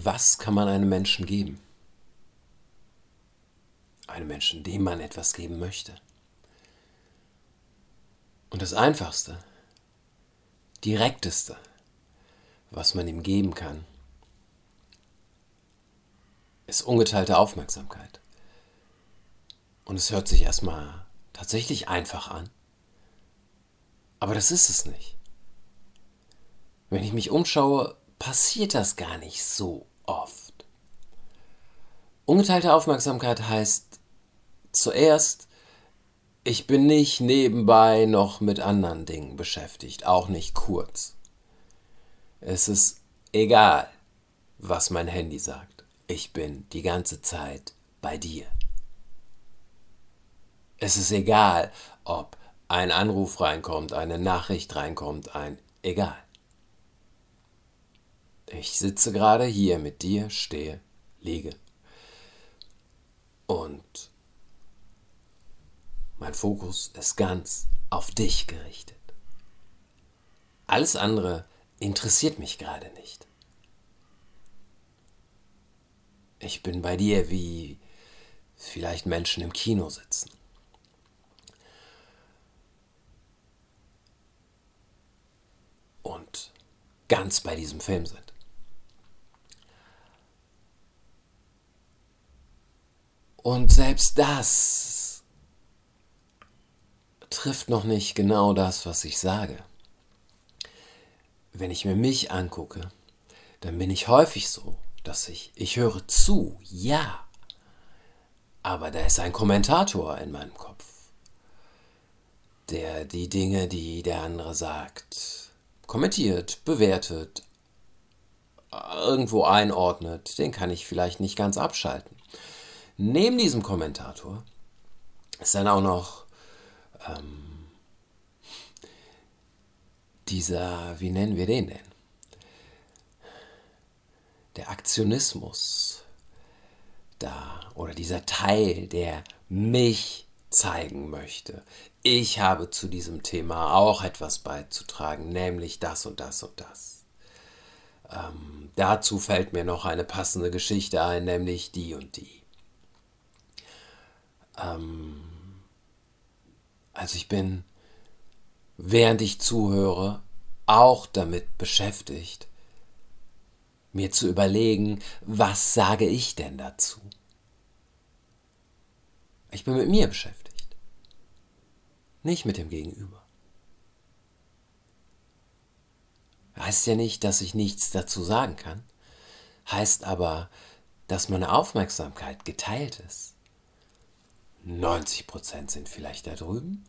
Was kann man einem Menschen geben? Einem Menschen, dem man etwas geben möchte. Und das Einfachste, Direkteste, was man ihm geben kann, ist ungeteilte Aufmerksamkeit. Und es hört sich erstmal tatsächlich einfach an. Aber das ist es nicht. Wenn ich mich umschaue, passiert das gar nicht so oft. Ungeteilte Aufmerksamkeit heißt zuerst, ich bin nicht nebenbei noch mit anderen Dingen beschäftigt, auch nicht kurz. Es ist egal, was mein Handy sagt. Ich bin die ganze Zeit bei dir. Es ist egal, ob ein Anruf reinkommt, eine Nachricht reinkommt, ein egal. Ich sitze gerade hier mit dir, stehe, liege. Und mein Fokus ist ganz auf dich gerichtet. Alles andere interessiert mich gerade nicht. Ich bin bei dir, wie vielleicht Menschen im Kino sitzen. Und ganz bei diesem Film sind. Und selbst das trifft noch nicht genau das, was ich sage. Wenn ich mir mich angucke, dann bin ich häufig so, dass ich, ich höre zu, ja, aber da ist ein Kommentator in meinem Kopf, der die Dinge, die der andere sagt, kommentiert, bewertet, irgendwo einordnet, den kann ich vielleicht nicht ganz abschalten. Neben diesem Kommentator ist dann auch noch ähm, dieser, wie nennen wir den denn? Der Aktionismus da oder dieser Teil, der mich zeigen möchte. Ich habe zu diesem Thema auch etwas beizutragen, nämlich das und das und das. Ähm, dazu fällt mir noch eine passende Geschichte ein, nämlich die und die. Ähm, also ich bin, während ich zuhöre, auch damit beschäftigt, mir zu überlegen, was sage ich denn dazu? Ich bin mit mir beschäftigt, nicht mit dem Gegenüber. Heißt ja nicht, dass ich nichts dazu sagen kann, heißt aber, dass meine Aufmerksamkeit geteilt ist. 90% sind vielleicht da drüben.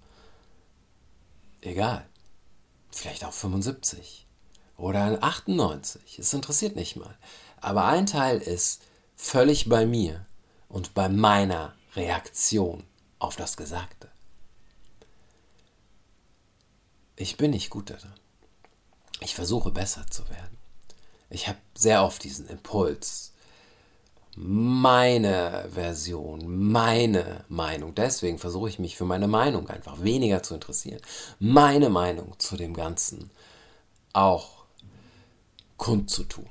Egal. Vielleicht auch 75 oder 98. Es interessiert nicht mal. Aber ein Teil ist völlig bei mir und bei meiner Reaktion auf das Gesagte. Ich bin nicht gut darin. Ich versuche besser zu werden. Ich habe sehr oft diesen Impuls, meine Version, meine Meinung. Deswegen versuche ich mich für meine Meinung einfach weniger zu interessieren. Meine Meinung zu dem Ganzen auch kundzutun.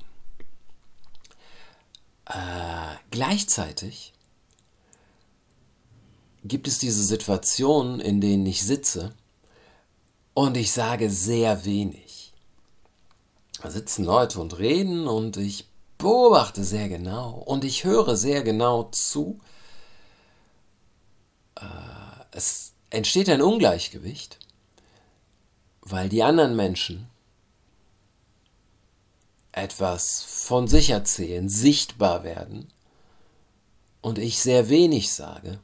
Äh, gleichzeitig gibt es diese Situationen, in denen ich sitze und ich sage sehr wenig. Da sitzen Leute und reden und ich beobachte sehr genau und ich höre sehr genau zu. Äh, es entsteht ein Ungleichgewicht, weil die anderen Menschen etwas von sich erzählen, sichtbar werden und ich sehr wenig sage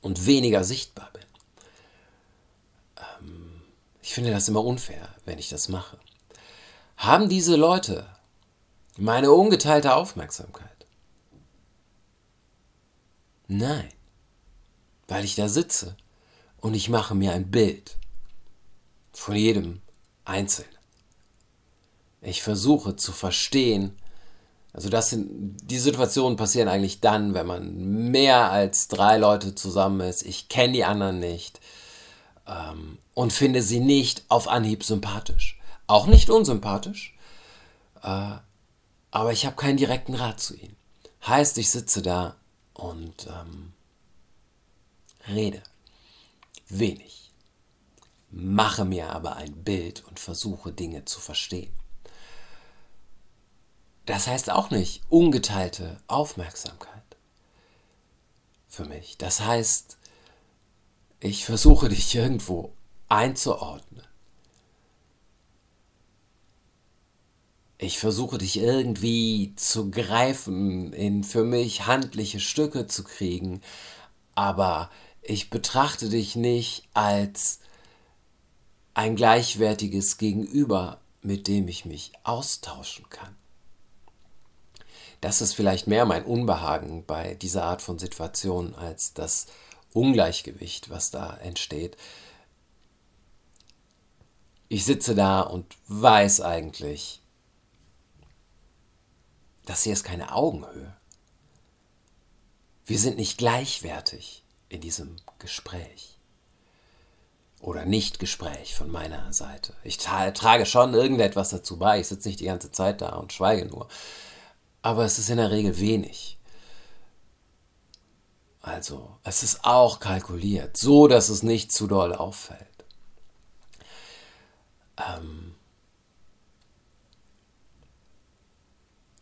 und weniger sichtbar bin. Ähm, ich finde das immer unfair, wenn ich das mache. Haben diese Leute meine ungeteilte Aufmerksamkeit. Nein, weil ich da sitze und ich mache mir ein Bild von jedem Einzelnen. Ich versuche zu verstehen, also das sind, die Situationen passieren eigentlich dann, wenn man mehr als drei Leute zusammen ist. Ich kenne die anderen nicht ähm, und finde sie nicht auf Anhieb sympathisch. Auch nicht unsympathisch. Äh, aber ich habe keinen direkten Rat zu ihnen. Heißt, ich sitze da und ähm, rede wenig, mache mir aber ein Bild und versuche Dinge zu verstehen. Das heißt auch nicht ungeteilte Aufmerksamkeit für mich. Das heißt, ich versuche dich irgendwo einzuordnen. Ich versuche dich irgendwie zu greifen, in für mich handliche Stücke zu kriegen, aber ich betrachte dich nicht als ein gleichwertiges Gegenüber, mit dem ich mich austauschen kann. Das ist vielleicht mehr mein Unbehagen bei dieser Art von Situation als das Ungleichgewicht, was da entsteht. Ich sitze da und weiß eigentlich, das hier ist keine Augenhöhe. Wir sind nicht gleichwertig in diesem Gespräch. Oder Nicht-Gespräch von meiner Seite. Ich trage schon irgendetwas dazu bei. Ich sitze nicht die ganze Zeit da und schweige nur. Aber es ist in der Regel wenig. Also, es ist auch kalkuliert, so dass es nicht zu doll auffällt. Ähm,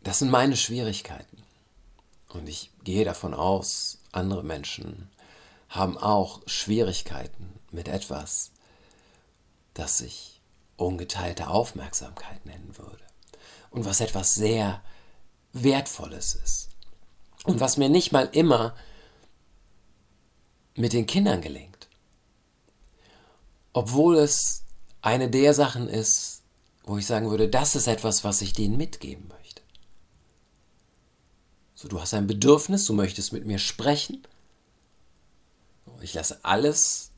Das sind meine Schwierigkeiten. Und ich gehe davon aus, andere Menschen haben auch Schwierigkeiten mit etwas, das sich ungeteilte Aufmerksamkeit nennen würde. Und was etwas sehr Wertvolles ist. Und was mir nicht mal immer mit den Kindern gelingt. Obwohl es eine der Sachen ist, wo ich sagen würde, das ist etwas, was ich denen mitgeben möchte. So, du hast ein Bedürfnis, du möchtest mit mir sprechen. Ich lasse alles,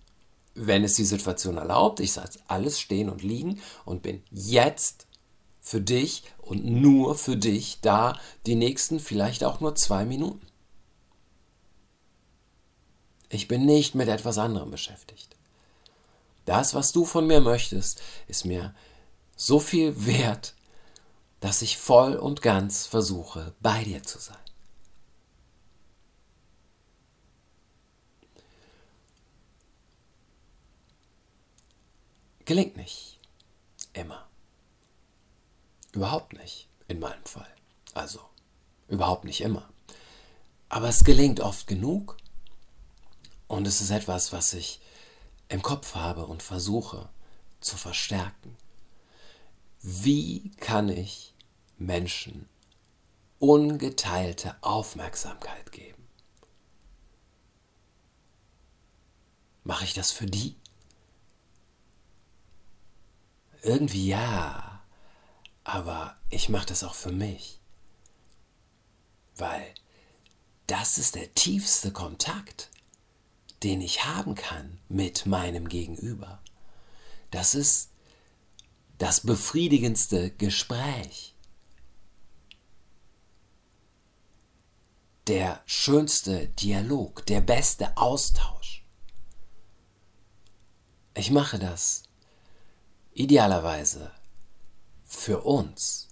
wenn es die Situation erlaubt, ich lasse alles stehen und liegen und bin jetzt für dich und nur für dich da die nächsten vielleicht auch nur zwei Minuten. Ich bin nicht mit etwas anderem beschäftigt. Das, was du von mir möchtest, ist mir so viel wert, dass ich voll und ganz versuche, bei dir zu sein. Gelingt nicht. Immer. Überhaupt nicht, in meinem Fall. Also, überhaupt nicht immer. Aber es gelingt oft genug. Und es ist etwas, was ich im Kopf habe und versuche zu verstärken. Wie kann ich Menschen ungeteilte Aufmerksamkeit geben? Mache ich das für die? Irgendwie ja, aber ich mache das auch für mich. Weil das ist der tiefste Kontakt, den ich haben kann mit meinem Gegenüber. Das ist das befriedigendste Gespräch. Der schönste Dialog, der beste Austausch. Ich mache das Idealerweise für uns.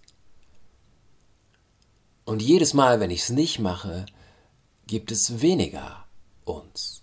Und jedes Mal, wenn ich es nicht mache, gibt es weniger uns.